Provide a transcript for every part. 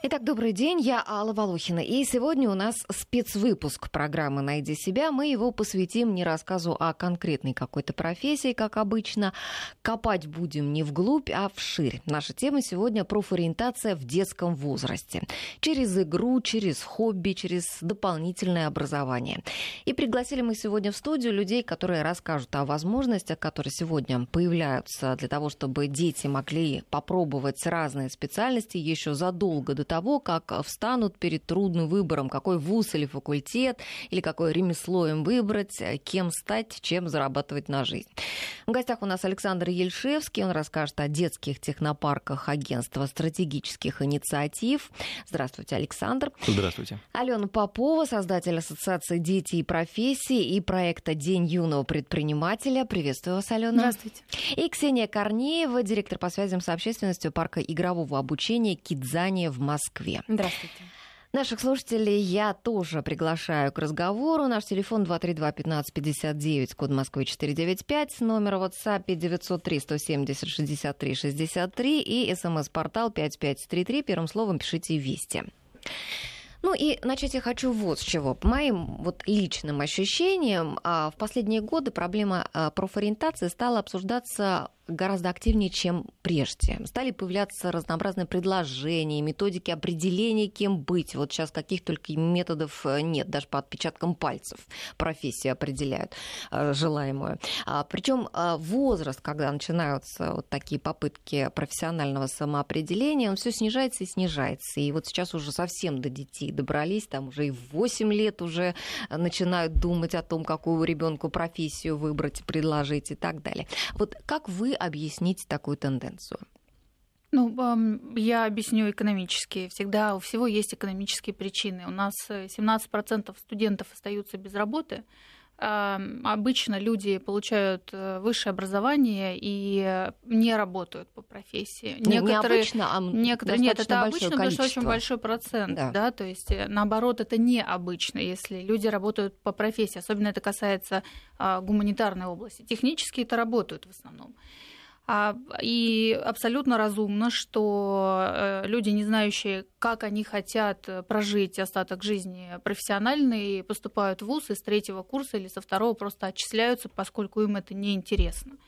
Итак, добрый день, я Алла Волохина. И сегодня у нас спецвыпуск программы «Найди себя». Мы его посвятим не рассказу о конкретной какой-то профессии, как обычно. Копать будем не вглубь, а вширь. Наша тема сегодня – профориентация в детском возрасте. Через игру, через хобби, через дополнительное образование. И пригласили мы сегодня в студию людей, которые расскажут о возможностях, которые сегодня появляются для того, чтобы дети могли попробовать разные специальности еще задолго до того, как встанут перед трудным выбором, какой вуз или факультет, или какое ремесло им выбрать, кем стать, чем зарабатывать на жизнь. В гостях у нас Александр Ельшевский. Он расскажет о детских технопарках агентства стратегических инициатив. Здравствуйте, Александр. Здравствуйте. Алена Попова, создатель Ассоциации «Дети и профессии» и проекта «День юного предпринимателя». Приветствую вас, Алена. Здравствуйте. И Ксения Корнеева, директор по связям с общественностью парка игрового обучения «Кидзания» в Москве. Здравствуйте. Наших слушателей я тоже приглашаю к разговору. Наш телефон 232-1559, код Москвы 495, номер WhatsApp 903-170-63-63 и смс-портал 5533. Первым словом пишите «Вести». Ну и начать я хочу вот с чего. По моим вот личным ощущениям, а, в последние годы проблема а, профориентации стала обсуждаться гораздо активнее, чем прежде. Стали появляться разнообразные предложения, методики определения, кем быть. Вот сейчас каких только методов э, нет, даже по отпечаткам пальцев профессию определяют э, желаемую. А, Причем э, возраст, когда начинаются вот такие попытки профессионального самоопределения, он все снижается и снижается. И вот сейчас уже совсем до детей добрались, там уже и в 8 лет уже начинают думать о том, какую ребенку профессию выбрать, предложить и так далее. Вот как вы объяснить такую тенденцию? Ну, я объясню экономически. Всегда у всего есть экономические причины. У нас 17% студентов остаются без работы. Обычно люди получают э, высшее образование и не работают по профессии. Не, некоторые, не обычно, а некоторые, нет, это обычно, потому что очень большой процент. Да. Да, то есть, э, наоборот, это необычно, если люди работают по профессии. Особенно это касается а, гуманитарной области. Технически это работают в основном. А, и абсолютно разумно, что э, люди, не знающие, как они хотят прожить остаток жизни профессиональные, поступают в ВУЗ и с третьего курса или со второго просто отчисляются, поскольку им это неинтересно.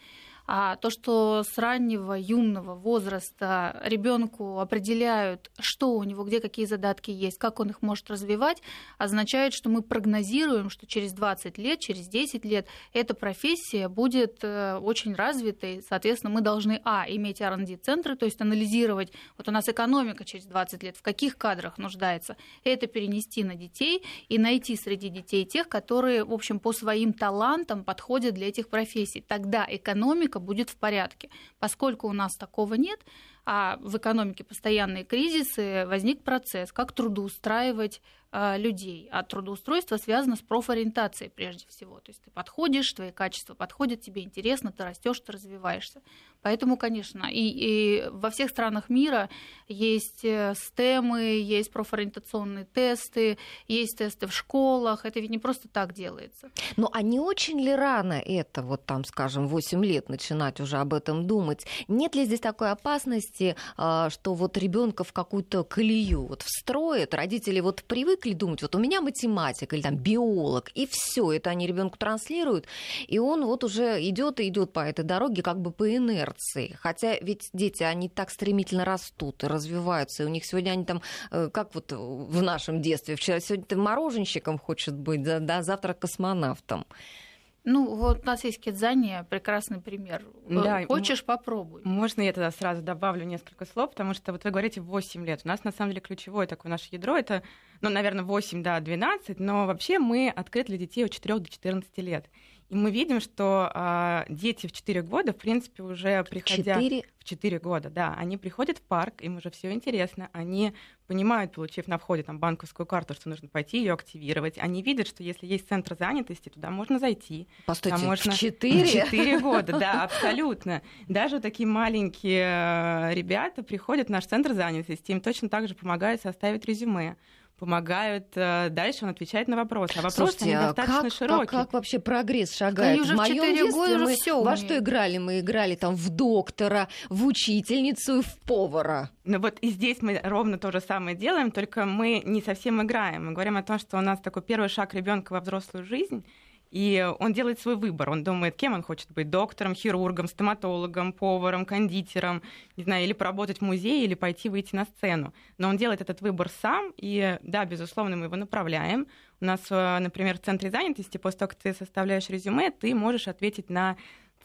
А то, что с раннего юного возраста ребенку определяют, что у него, где какие задатки есть, как он их может развивать, означает, что мы прогнозируем, что через 20 лет, через 10 лет эта профессия будет э, очень развитой. Соответственно, мы должны, а, иметь R&D-центры, то есть анализировать, вот у нас экономика через 20 лет, в каких кадрах нуждается, это перенести на детей и найти среди детей тех, которые, в общем, по своим талантам подходят для этих профессий. Тогда экономика будет в порядке. Поскольку у нас такого нет, а в экономике постоянные кризисы, возник процесс, как трудоустраивать а, людей. А трудоустройство связано с профориентацией прежде всего. То есть ты подходишь, твои качества подходят, тебе интересно, ты растешь, ты развиваешься. Поэтому, конечно, и, и во всех странах мира есть э, стемы, есть профориентационные тесты, есть тесты в школах. Это ведь не просто так делается. Ну, а не очень ли рано это, вот там, скажем, 8 лет начинать уже об этом думать? Нет ли здесь такой опасности, а, что вот ребенка в какую-то колею вот встроят, родители вот привыкли думать, вот у меня математик или там биолог, и все это они ребенку транслируют, и он вот уже идет и идет по этой дороге как бы по инерции инерции. Хотя ведь дети, они так стремительно растут и развиваются. И у них сегодня они там, э, как вот в нашем детстве, вчера сегодня ты мороженщиком хочет быть, да, да завтра космонавтом. Ну, вот у нас есть Кидзания, прекрасный пример. Да, Хочешь, попробуй. Можно я тогда сразу добавлю несколько слов, потому что вот вы говорите 8 лет. У нас, на самом деле, ключевое такое наше ядро, это, ну, наверное, 8, да, 12, но вообще мы открыты для детей от 4 до 14 лет. И мы видим, что а, дети в 4 года, в принципе, уже приходя... 4? В 4 года, да. Они приходят в парк, им уже все интересно. Они понимают, получив на входе там, банковскую карту, что нужно пойти ее активировать. Они видят, что если есть центр занятости, туда можно зайти. Постойте, там можно... в 4? В 4 года, да, абсолютно. Даже такие маленькие э, ребята приходят в наш центр занятости, им точно так же помогают составить резюме помогают э, дальше он отвечает на вопросы. А вопросы Слушайте, достаточно как, широкие. Как, как вообще прогресс шагает? Они уже в моем года мы все во что играли? Мы играли там в доктора, в учительницу и в повара. Ну вот и здесь мы ровно то же самое делаем, только мы не совсем играем. Мы говорим о том, что у нас такой первый шаг ребенка во взрослую жизнь, и он делает свой выбор. Он думает, кем он хочет быть. Доктором, хирургом, стоматологом, поваром, кондитером, не знаю, или поработать в музее, или пойти выйти на сцену. Но он делает этот выбор сам, и да, безусловно, мы его направляем. У нас, э, например, в центре занятости, после того, как ты составляешь резюме, ты можешь ответить на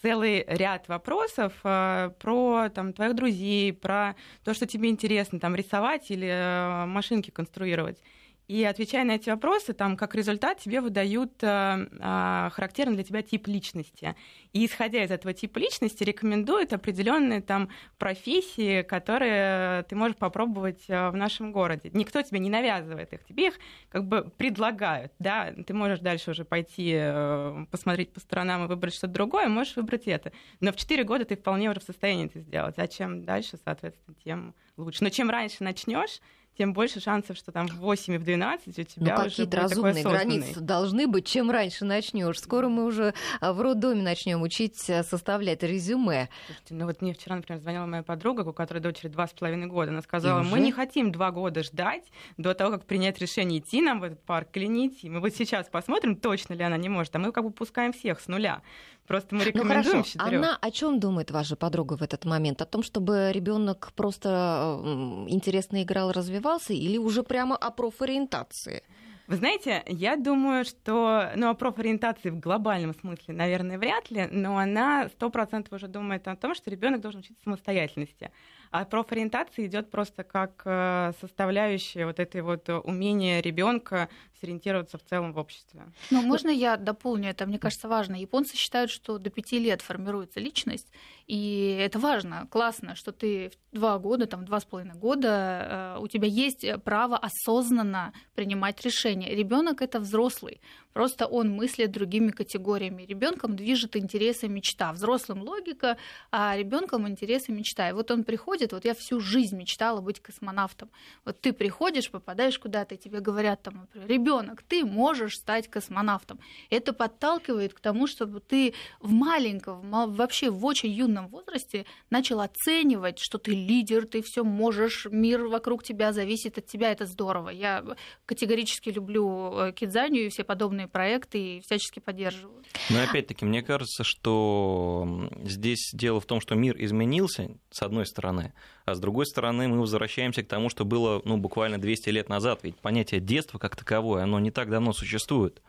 целый ряд вопросов э, про там, твоих друзей, про то, что тебе интересно, там, рисовать или э, машинки конструировать. И отвечая на эти вопросы, там, как результат тебе выдают э, э, характерный для тебя тип личности. И исходя из этого типа личности, рекомендуют определенные там профессии, которые ты можешь попробовать э, в нашем городе. Никто тебе не навязывает их, тебе их как бы предлагают. Да? Ты можешь дальше уже пойти э, посмотреть по сторонам и выбрать что-то другое, можешь выбрать это. Но в 4 года ты вполне уже в состоянии это сделать. А чем дальше, соответственно, тем лучше. Но чем раньше начнешь, тем больше шансов, что там в 8 и в 12 у тебя ну, какие-то разумные границы должны быть. Чем раньше начнешь. Скоро мы уже а, в роддоме начнем учить а, составлять резюме. Слушайте, ну вот мне вчера, например, звонила моя подруга, у которой дочери два с половиной года. Она сказала, мы не хотим два года ждать до того, как принять решение, идти нам в этот парк или не идти. Мы вот сейчас посмотрим, точно ли она не может. А мы как бы пускаем всех с нуля. Просто мы ну, рекомендуем ну, хорошо. Она о чем думает ваша подруга в этот момент? О том, чтобы ребенок просто интересно играл, развивался, или уже прямо о профориентации? Вы знаете, я думаю, что, ну, о профориентации в глобальном смысле, наверное, вряд ли, но она сто процентов уже думает о том, что ребенок должен учиться самостоятельности. А профориентация идет просто как э, составляющая вот этой вот умения ребенка сориентироваться в целом в обществе. Ну, можно я дополню это? Мне кажется, важно. Японцы считают, что до пяти лет формируется личность, и это важно, классно, что ты в два года, там, два с половиной года, э, у тебя есть право осознанно принимать решения. Ребенок это взрослый, просто он мыслит другими категориями. Ребенком движет интересы мечта. Взрослым логика, а ребенком интересы мечта. И вот он приходит, вот я всю жизнь мечтала быть космонавтом. Вот ты приходишь, попадаешь куда-то, и тебе говорят там, ребенок, ты можешь стать космонавтом. Это подталкивает к тому, чтобы ты в маленьком, вообще в очень юном возрасте начал оценивать, что ты лидер, ты все можешь, мир вокруг тебя зависит от тебя, это здорово. Я категорически люблю э, кидзанию и все подобные проекты и всячески поддерживаю. Но опять-таки, мне кажется, что здесь дело в том, что мир изменился, с одной стороны, а с другой стороны мы возвращаемся к тому, что было ну, буквально 200 лет назад. Ведь понятие детства как таковое, оно не так давно существует.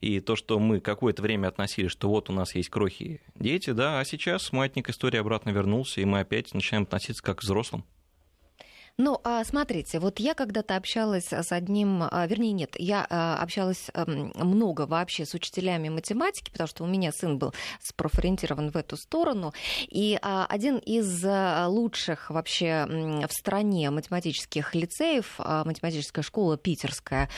И то, что мы какое-то время относили, что вот у нас есть крохи дети, да, а сейчас маятник истории обратно вернулся, и мы опять начинаем относиться как к взрослым. Ну, а смотрите, вот я когда-то общалась с одним, а, вернее, нет, я а, общалась эм, много вообще с учителями математики, потому что у меня сын был спрофориентирован в эту сторону, и а, один из лучших вообще в стране математических лицеев, математическая школа питерская,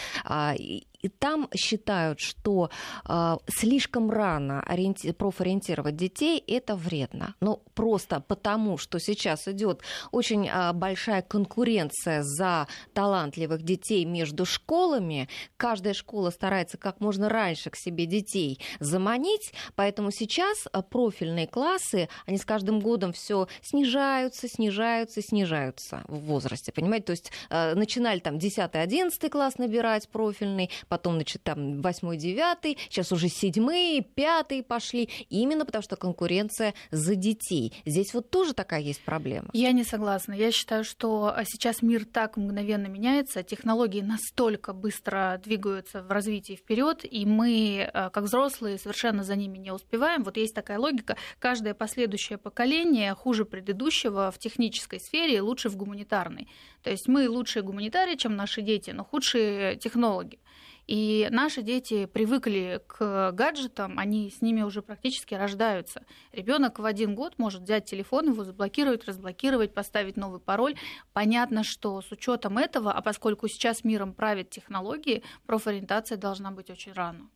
и там считают, что э, слишком рано ориенти- профориентировать детей это вредно. Ну, просто потому, что сейчас идет очень э, большая конкуренция за талантливых детей между школами. Каждая школа старается как можно раньше к себе детей заманить, поэтому сейчас профильные классы, они с каждым годом все снижаются, снижаются, снижаются в возрасте, понимаете? То есть э, начинали там 10-11 класс набирать профильный, потом, значит, там 8 9 сейчас уже 7 5 пошли, именно потому что конкуренция за детей. Здесь вот тоже такая есть проблема. Я не согласна. Я считаю, что а, сейчас мир так мгновенно меняется, технологии настолько быстро двигаются в развитии вперед, и мы, а, как взрослые, совершенно за ними не успеваем. Вот есть такая логика, каждое последующее поколение хуже предыдущего в технической сфере и лучше в гуманитарной. То есть мы лучшие гуманитарии, чем наши дети, но худшие технологи. И наши дети привыкли к гаджетам, они с ними уже практически рождаются. Ребенок в один год может взять телефон, его заблокировать, разблокировать, поставить новый пароль. Понятно, что с учетом этого, а поскольку сейчас миром правят технологии, профориентация должна быть очень рано.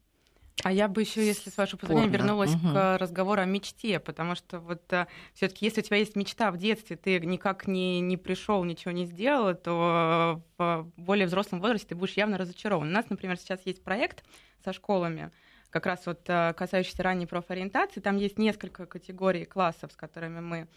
А я бы еще, если с вашего позволения, вернулась угу. к разговору о мечте, потому что вот э, все-таки, если у тебя есть мечта в детстве, ты никак не, не пришел, ничего не сделал, то в более взрослом возрасте ты будешь явно разочарован. У нас, например, сейчас есть проект со школами, как раз вот э, касающийся ранней профориентации. Там есть несколько категорий классов, с которыми мы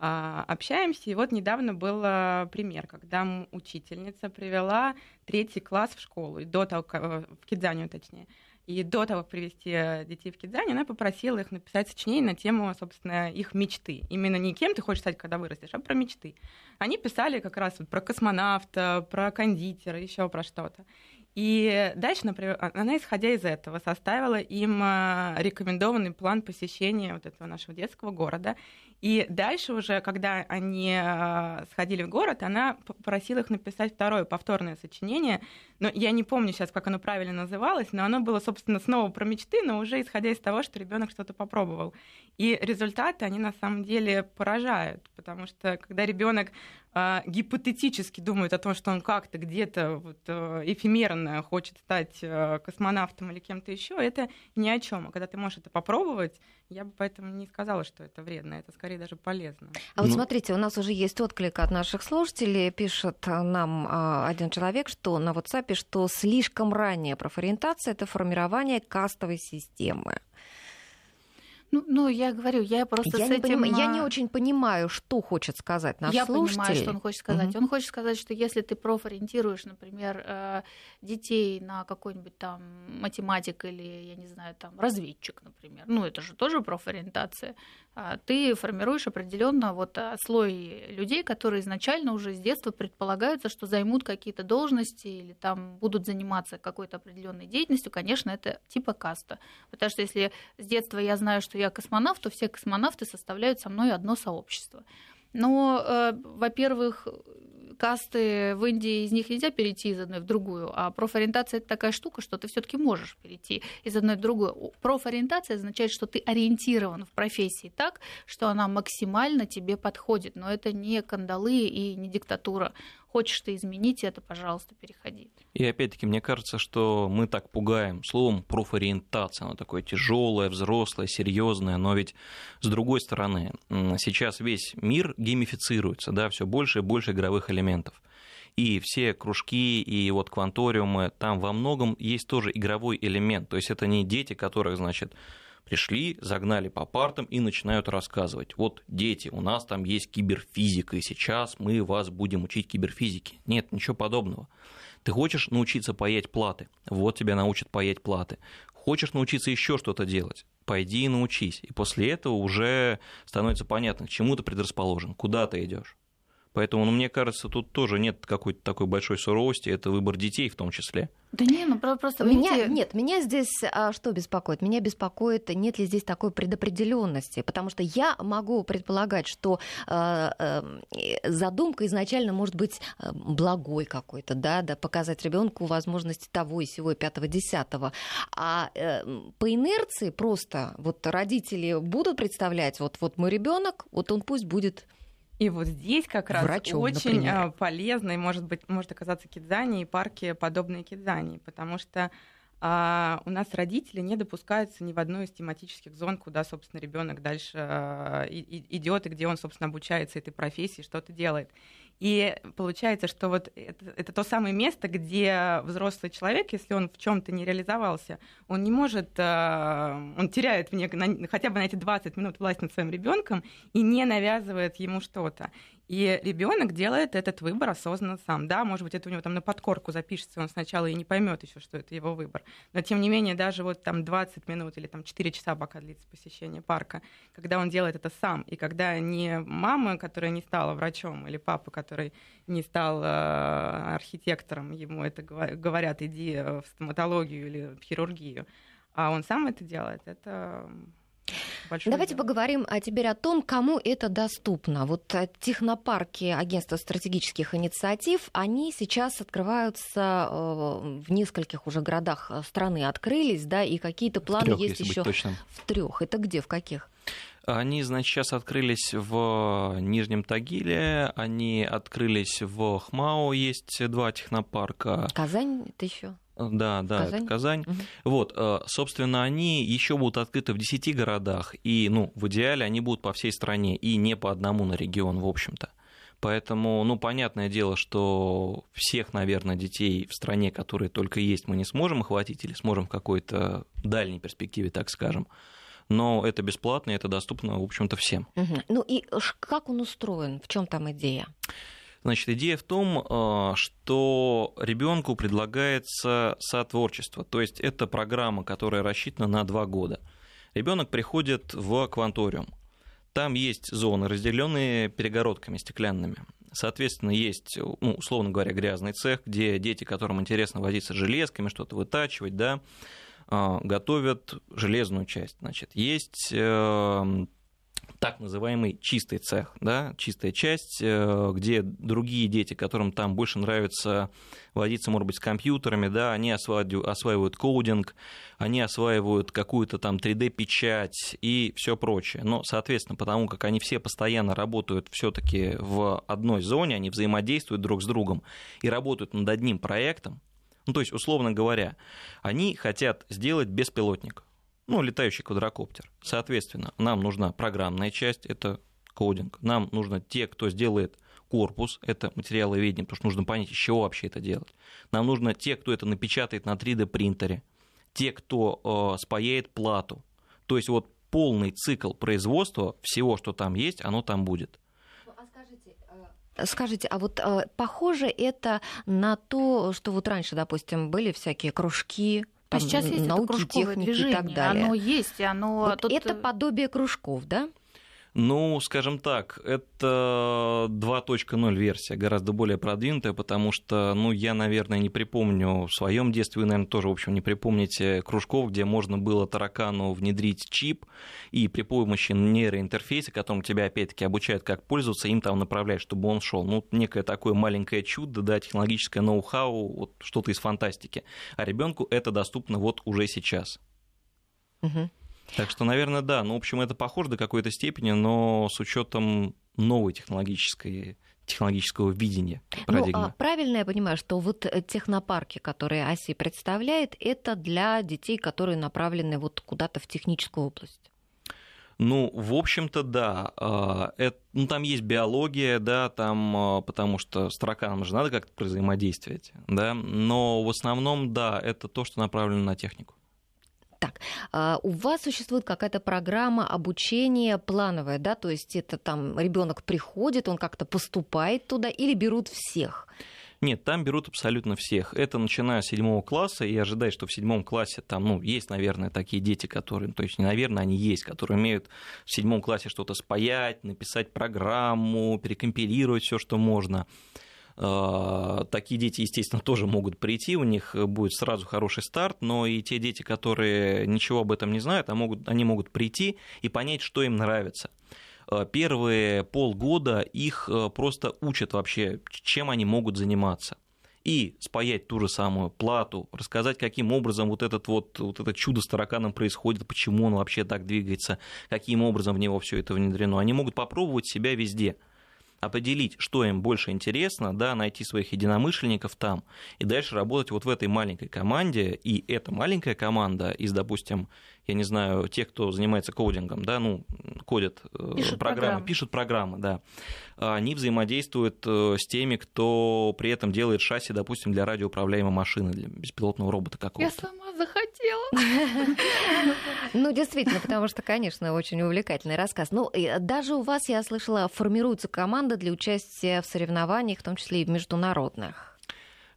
а, общаемся. И вот недавно был э, пример, когда учительница привела третий класс в школу, до того, в Кидзанию точнее. И до того, как привести э, детей в Кидзани, она попросила их написать сочинение на тему, собственно, их мечты. Именно не кем ты хочешь стать, когда вырастешь, а про мечты. Они писали как раз вот про космонавта, про кондитера, еще про что-то. И дальше, например, а, она, исходя из этого, составила им э, рекомендованный план посещения вот этого нашего детского города. И дальше уже, когда они э, сходили в город, она попросила их написать второе повторное сочинение. Но я не помню сейчас, как оно правильно называлось, но оно было, собственно, снова про мечты, но уже исходя из того, что ребенок что-то попробовал. И результаты, они на самом деле поражают, потому что когда ребенок э, гипотетически думает о том, что он как-то где-то вот, э, эфемерно хочет стать э, космонавтом или кем-то еще, это ни о чем. А когда ты можешь это попробовать, я бы поэтому не сказала, что это вредно, это скорее даже полезно. А вот ну... смотрите, у нас уже есть отклик от наших слушателей. Пишет нам а, один человек, что на WhatsApp, что слишком ранняя профориентация это формирование кастовой системы. Ну, ну, я говорю, я просто я с не этим... Поним... Я не очень понимаю, что хочет сказать наш я слушатель. Я понимаю, что он хочет сказать. Угу. Он хочет сказать, что если ты профориентируешь, например, э, детей на какой-нибудь там математик или, я не знаю, там разведчик, например, ну, это же тоже профориентация, а ты формируешь определенно вот а, слой людей, которые изначально уже с детства предполагаются, что займут какие-то должности или там будут заниматься какой-то определенной деятельностью, конечно, это типа каста. Потому что если с детства я знаю, что я космонавт, то все космонавты составляют со мной одно сообщество. Но, э, во-первых, касты в Индии, из них нельзя перейти из одной в другую, а профориентация это такая штука, что ты все-таки можешь перейти из одной в другую. Профориентация означает, что ты ориентирован в профессии так, что она максимально тебе подходит, но это не кандалы и не диктатура. Хочешь ты изменить это, пожалуйста, переходи. И опять-таки, мне кажется, что мы так пугаем словом профориентация. Оно такое тяжелое, взрослое, серьезное, но ведь с другой стороны, сейчас весь мир геймифицируется, да, все больше и больше игровых элементов. И все кружки и вот кванториумы, там во многом есть тоже игровой элемент. То есть это не дети, которых, значит, пришли, загнали по партам и начинают рассказывать. Вот, дети, у нас там есть киберфизика, и сейчас мы вас будем учить киберфизике. Нет, ничего подобного. Ты хочешь научиться паять платы? Вот тебя научат паять платы. Хочешь научиться еще что-то делать? Пойди и научись. И после этого уже становится понятно, к чему ты предрасположен, куда ты идешь. Поэтому, ну, мне кажется, тут тоже нет какой-то такой большой суровости, это выбор детей в том числе. Да не, ну просто меня видите... нет, меня здесь а, что беспокоит? Меня беспокоит, нет ли здесь такой предопределенности, потому что я могу предполагать, что э, э, задумка изначально может быть э, благой какой-то, да, да, показать ребенку возможности того и сего и пятого, десятого, а э, по инерции просто вот родители будут представлять, вот вот мой ребенок, вот он пусть будет и вот здесь как раз Врачом, очень например. А, полезно и может быть может оказаться кидзани и парки подобные кидзани, потому что а, у нас родители не допускаются ни в одну из тематических зон, куда, собственно, ребенок дальше а, идет и где он, собственно, обучается этой профессии, что-то делает. И получается, что вот это, это то самое место, где взрослый человек, если он в чем-то не реализовался, он не может, э, он теряет мне, на, хотя бы на эти 20 минут власть над своим ребенком и не навязывает ему что-то. И ребенок делает этот выбор осознанно сам. Да, может быть, это у него там на подкорку запишется, он сначала и не поймет еще, что это его выбор. Но тем не менее, даже вот там 20 минут или там 4 часа, пока длится посещение парка, когда он делает это сам, и когда не мама, которая не стала врачом, или папа, который не стал э, архитектором, ему это говорят, иди в стоматологию или в хирургию, а он сам это делает, это Большое Давайте дело. поговорим а теперь о том, кому это доступно. Вот э, технопарки агентства стратегических инициатив, они сейчас открываются э, в нескольких уже городах э, страны, открылись, да, и какие-то планы трёх, есть еще в трех. Это где, в каких? Они, значит, сейчас открылись в Нижнем Тагиле, они открылись в Хмао, есть два технопарка. Казань это еще? Да, да, Казань? это Казань. Угу. Вот, э, собственно, они еще будут открыты в 10 городах, и, ну, в идеале они будут по всей стране, и не по одному на регион, в общем-то. Поэтому, ну, понятное дело, что всех, наверное, детей в стране, которые только есть, мы не сможем охватить или сможем в какой-то дальней перспективе, так скажем. Но это бесплатно, и это доступно, в общем-то, всем. Угу. Ну и как он устроен? В чем там идея? Значит, идея в том, э, что ребенку предлагается сотворчество, то есть это программа, которая рассчитана на два года. Ребенок приходит в кванториум. Там есть зоны, разделенные перегородками стеклянными. Соответственно, есть, ну, условно говоря, грязный цех, где дети, которым интересно возиться железками, что-то вытачивать, да, э, готовят железную часть. Значит, есть э, так называемый чистый цех, да, чистая часть, э, где другие дети, которым там больше нравится водиться, может быть, с компьютерами, да, они осваивают, осваивают коудинг, они осваивают какую-то там 3D-печать и все прочее. Но, соответственно, потому как они все постоянно работают все-таки в одной зоне, они взаимодействуют друг с другом и работают над одним проектом, ну, то есть, условно говоря, они хотят сделать беспилотник ну, летающий квадрокоптер. Соответственно, нам нужна программная часть, это кодинг. Нам нужно те, кто сделает корпус, это материаловедение, потому что нужно понять, из чего вообще это делать. Нам нужно те, кто это напечатает на 3D принтере, те, кто э, спаяет плату. То есть вот полный цикл производства всего, что там есть, оно там будет. Ну, а э, скажите, а вот э, похоже это на то, что вот раньше, допустим, были всякие кружки, там, а сейчас есть науки, техники движение, и так далее. Оно есть, оно... Вот тут... Это подобие кружков, да? Ну, скажем так, это 2.0 версия, гораздо более продвинутая, потому что, ну, я, наверное, не припомню в своем детстве, вы, наверное, тоже, в общем, не припомните кружков, где можно было таракану внедрить чип и при помощи нейроинтерфейса, которым тебя, опять-таки, обучают, как пользоваться, им там направлять, чтобы он шел. Ну, некое такое маленькое чудо, да, технологическое ноу-хау, вот что-то из фантастики. А ребенку это доступно вот уже сейчас. Угу. Так что, наверное, да. Ну, в общем, это похоже до какой-то степени, но с учетом новой технологической технологического видения парадигмы. Ну, правильно я понимаю, что вот э, технопарки, которые АСИ представляет, это для детей, которые направлены вот куда-то в техническую область? Ну, в общем-то, да. А, это, ну, там есть биология, да, там, а, потому что с тараканом же надо как-то взаимодействовать, да, но в основном, да, это то, что направлено на технику. Так, а, у вас существует какая-то программа обучения плановая, да, то есть это там ребенок приходит, он как-то поступает туда или берут всех? Нет, там берут абсолютно всех. Это начиная с седьмого класса, и ожидать, что в седьмом классе там, ну, есть, наверное, такие дети, которые, то есть не наверное, они есть, которые умеют в седьмом классе что-то спаять, написать программу, перекомпилировать все, что можно. А, такие дети, естественно, тоже могут прийти, у них будет сразу хороший старт, но и те дети, которые ничего об этом не знают, они могут, они могут прийти и понять, что им нравится а, первые полгода их а, просто учат вообще, чем они могут заниматься. И спаять ту же самую плату, рассказать, каким образом вот, этот вот, вот это чудо с тараканом происходит, почему он вообще так двигается, каким образом в него все это внедрено. Они могут попробовать себя везде – определить, что им больше интересно, да, найти своих единомышленников там, и дальше работать вот в этой маленькой команде, и эта маленькая команда из, допустим, я не знаю, тех, кто занимается кодингом, да, ну, кодят э, пишут программы, программы, пишут программы, да, они взаимодействуют э, с теми, кто при этом делает шасси, допустим, для радиоуправляемой машины, для беспилотного робота какого-то. Я сама захотела. Ну, действительно, потому что, конечно, очень увлекательный рассказ. Ну, даже у вас, я слышала, формируется команда для участия в соревнованиях, в том числе и в международных.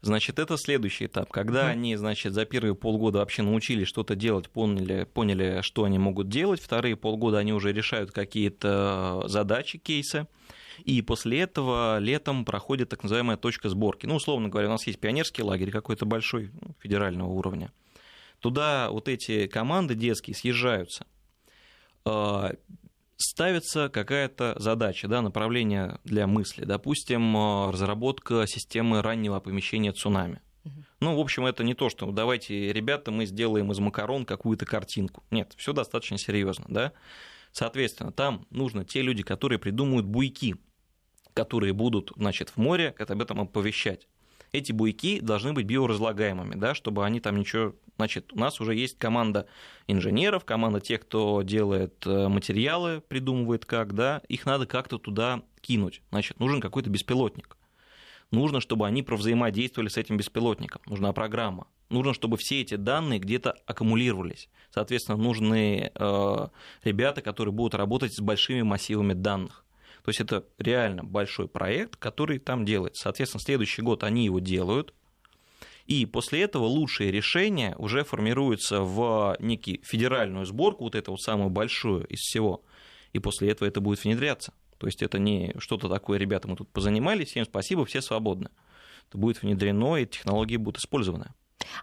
Значит, это следующий этап. Когда mm. они, значит, за первые полгода вообще научились что-то делать, поняли, поняли, что они могут делать, вторые полгода они уже решают какие-то задачи, кейсы. И после этого летом проходит так называемая точка сборки. Ну, условно говоря, у нас есть пионерский лагерь какой-то большой, ну, федерального уровня. Туда вот эти команды детские съезжаются а, ставится какая-то задача, да, направление для мысли. Допустим, э, разработка системы раннего оповещения цунами. Ну, в общем, это не то, что давайте, ребята, мы сделаем из макарон какую-то картинку. Нет, все достаточно серьезно, да. Соответственно, там нужно те люди, которые придумают буйки, которые будут, значит, в море об этом оповещать. Эти буйки должны быть биоразлагаемыми, да, чтобы они там ничего... Значит, у нас уже есть команда инженеров, команда тех, кто делает э, материалы, придумывает как, да, их надо как-то туда кинуть. Значит, нужен какой-то беспилотник. Нужно, чтобы они провзаимодействовали с этим беспилотником. Нужна программа. Нужно, чтобы все эти данные где-то аккумулировались. Соответственно, нужны э, ребята, которые будут работать с большими массивами данных. То есть это реально большой проект, который там делается. Соответственно, следующий год они его делают, и после этого лучшие решения уже формируются в некий федеральную сборку, вот эту вот самую большую из всего, и после этого это будет внедряться. То есть это не что-то такое, ребята, мы тут позанимались, всем спасибо, все свободны. Это будет внедрено, и технологии будут использованы.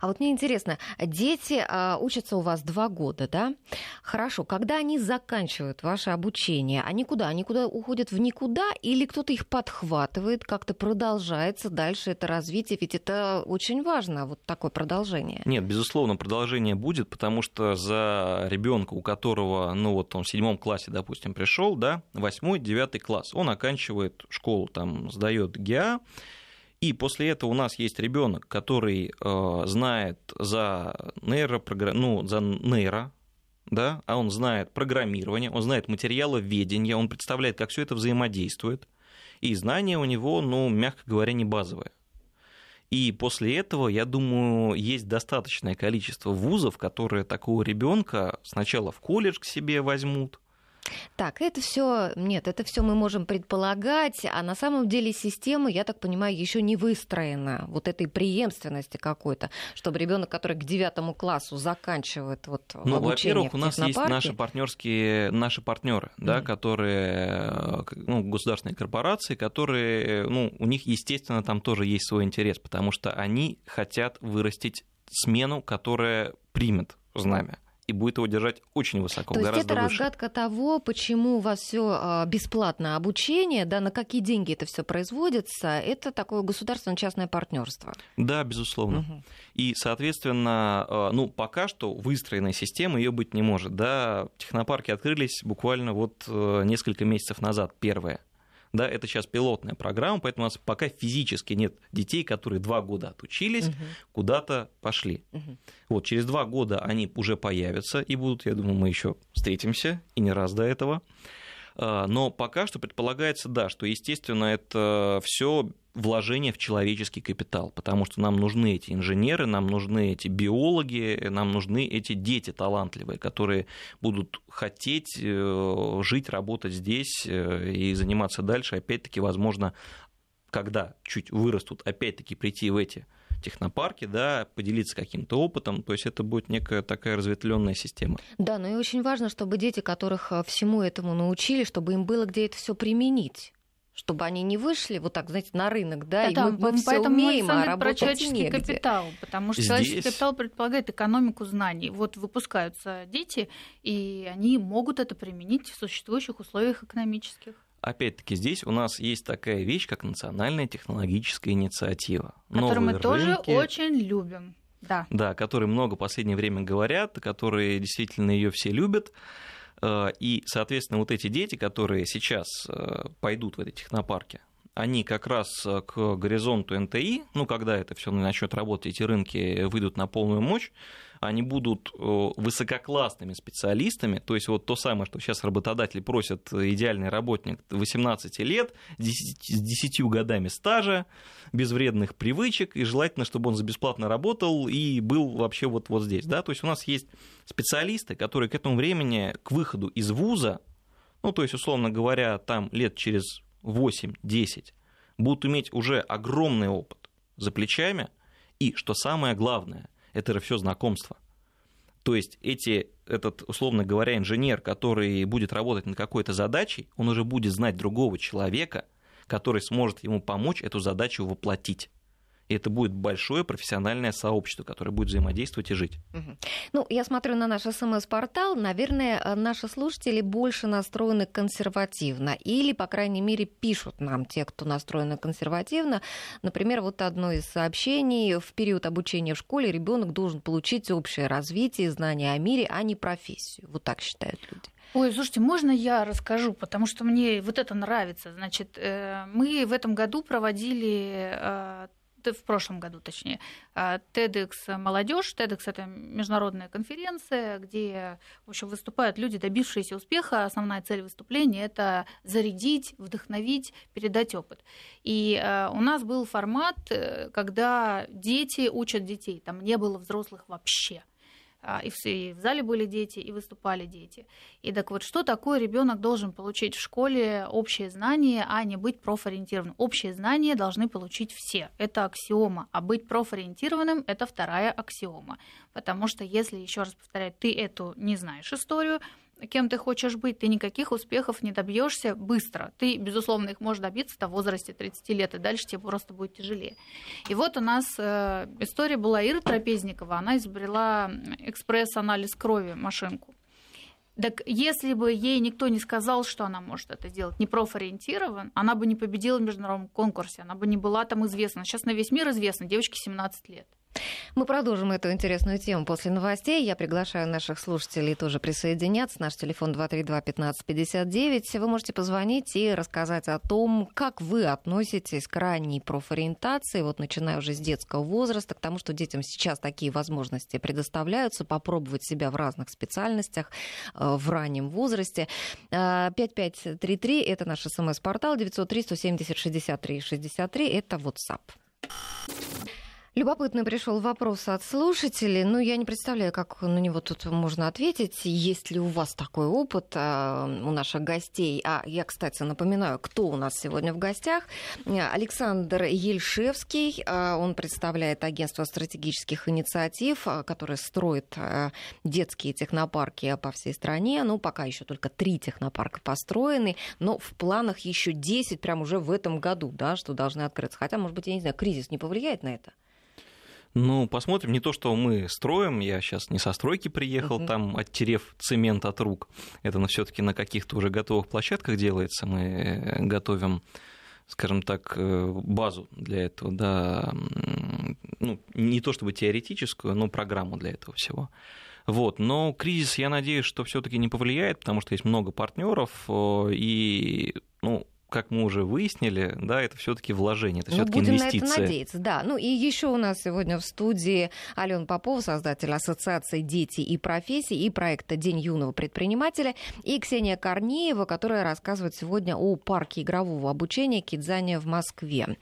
А вот мне интересно, дети а, учатся у вас два года, да? Хорошо, когда они заканчивают ваше обучение, они куда? Они куда уходят в никуда или кто-то их подхватывает, как-то продолжается дальше это развитие? Ведь это очень важно, вот такое продолжение. Нет, безусловно, продолжение будет, потому что за ребенка, у которого, ну вот он в седьмом классе, допустим, пришел, да, восьмой, девятый класс, он оканчивает школу, там, сдает ГИА, и после этого у нас есть ребенок, который э, знает за нейропрограмм... ну, за нейро, да, а он знает программирование, он знает материаловедение, он представляет, как все это взаимодействует. И знания у него, ну, мягко говоря, не базовые. И после этого, я думаю, есть достаточное количество вузов, которые такого ребенка сначала в колледж к себе возьмут, так, это все нет, это все мы можем предполагать, а на самом деле система, я так понимаю, еще не выстроена вот этой преемственности какой-то, чтобы ребенок, который к девятому классу заканчивает вот ну, во-первых, у нас есть наши партнерские, наши партнеры, mm-hmm. да, которые, ну, государственные корпорации, которые, ну, у них, естественно, там тоже есть свой интерес, потому что они хотят вырастить смену, которая примет знамя и будет его держать очень высоко, То есть это выше. разгадка того, почему у вас все а, бесплатное обучение, да, на какие деньги это все производится, это такое государственно-частное партнерство. Да, безусловно. Угу. И, соответственно, а, ну, пока что выстроенной системы ее быть не может. Да, технопарки открылись буквально вот э, несколько месяцев назад, первые да, это сейчас пилотная программа, поэтому у нас пока физически нет детей, которые два года отучились, угу. куда-то пошли. Угу. Вот через два года они уже появятся и будут, я думаю, мы еще встретимся и не раз до этого. А, но пока что предполагается, да, что, естественно, это все вложение в человеческий капитал, потому что нам нужны эти инженеры, нам нужны эти биологи, нам нужны эти дети талантливые, которые будут хотеть э, жить, работать здесь э, и заниматься дальше. Опять-таки, возможно, когда чуть вырастут, опять-таки прийти в эти технопарки, да, поделиться каким-то опытом, то есть это будет некая такая разветвленная система. Да, но и очень важно, чтобы дети, которых э, всему этому научили, чтобы им было где это все применить чтобы они не вышли вот так, знаете, на рынок, да, да и да, мы, мы все умеем, а работать про человеческий негде. капитал, потому что Здесь... человеческий капитал предполагает экономику знаний. Вот выпускаются дети, и они могут это применить в существующих условиях экономических. Опять-таки, здесь у нас есть такая вещь, как национальная технологическая инициатива. Которую мы рынки, тоже очень любим. Да. да, которые много в последнее время говорят, которые действительно ее все любят. Э, и, соответственно, вот эти дети, которые сейчас э, пойдут в эти технопарки, они как раз э, к горизонту НТИ, ну, когда это все начнет работать, эти рынки выйдут на полную мощь, они будут высококлассными специалистами, то есть вот то самое, что сейчас работодатели просят идеальный работник 18 лет, с 10 годами стажа, без вредных привычек, и желательно, чтобы он за бесплатно работал и был вообще вот, вот здесь. Да? То есть у нас есть специалисты, которые к этому времени, к выходу из вуза, ну, то есть, условно говоря, там лет через 8-10, будут иметь уже огромный опыт за плечами, и, что самое главное, это все знакомство. То есть эти, этот, условно говоря, инженер, который будет работать над какой-то задачей, он уже будет знать другого человека, который сможет ему помочь эту задачу воплотить. И это будет большое профессиональное сообщество, которое будет взаимодействовать и жить. Ну, я смотрю на наш СМС-портал. Наверное, э, наши слушатели больше настроены консервативно. Или, по крайней мере, пишут нам те, кто настроены консервативно. Например, вот одно из сообщений. В период обучения в школе ребенок должен получить общее развитие, знания о мире, а не профессию. Вот так считают люди. Ой, слушайте, можно я расскажу, потому что мне вот это нравится. Значит, э, мы в этом году проводили э, в прошлом году точнее, TEDx молодежь. TEDx это международная конференция, где в общем, выступают люди, добившиеся успеха. Основная цель выступления это зарядить, вдохновить, передать опыт. И у нас был формат, э, когда дети учат детей. Там не было взрослых вообще. А, и в, и в зале были дети, и выступали дети. И так вот, что такое ребенок должен получить в школе общее знание, а не быть профориентированным? Общее знание должны получить все. Это аксиома. А быть профориентированным – это вторая аксиома. Потому что если, еще раз повторяю, ты эту не знаешь историю, кем ты хочешь быть, ты никаких успехов не добьешься быстро. Ты, безусловно, их можешь добиться в возрасте 30 лет, и дальше тебе просто будет тяжелее. И вот у нас э, история была Ира Трапезникова, она изобрела экспресс-анализ крови, машинку. Так если бы ей никто не сказал, что она может это делать, не профориентирован, она бы не победила в международном конкурсе, она бы не была там известна. Сейчас на весь мир известна, девочке 17 лет. Мы продолжим эту интересную тему после новостей. Я приглашаю наших слушателей тоже присоединяться. Наш телефон 232-1559. Вы можете позвонить и рассказать о том, как вы относитесь к ранней профориентации, вот начиная уже с детского возраста, к тому, что детям сейчас такие возможности предоставляются, попробовать себя в разных специальностях э, в раннем возрасте. 5533 э, – это наш смс-портал, 903 170 63 63 – это WhatsApp. Любопытный пришел вопрос от слушателей. Ну, я не представляю, как на него тут можно ответить. Есть ли у вас такой опыт а, у наших гостей? А я, кстати, напоминаю, кто у нас сегодня в гостях. Александр Ельшевский. А, он представляет агентство стратегических инициатив, а, которое строит детские технопарки по всей стране. Ну, пока еще только три технопарка построены, но в планах еще 10 прям уже в этом году, да, что должны открыться. Хотя, может быть, я не знаю, кризис не повлияет на это? Ну, посмотрим. Не то, что мы строим. Я сейчас не со стройки приехал, uh-huh. там оттерев цемент от рук. Это на все-таки на каких-то уже готовых площадках делается. Мы э, готовим скажем так, э, базу для этого, да, ну, не то чтобы теоретическую, но программу для этого всего. Вот. Но кризис, я надеюсь, что все-таки не повлияет, потому что есть много партнеров, и ну, как мы уже выяснили, да, это все-таки вложение, это все-таки ну, инвестиция. на это надеяться, да. Ну и еще у нас сегодня в студии Алена Попова, создатель Ассоциации «Дети и профессии» и проекта «День юного предпринимателя», и Ксения Корнеева, которая рассказывает сегодня о парке игрового обучения Кидзания в Москве.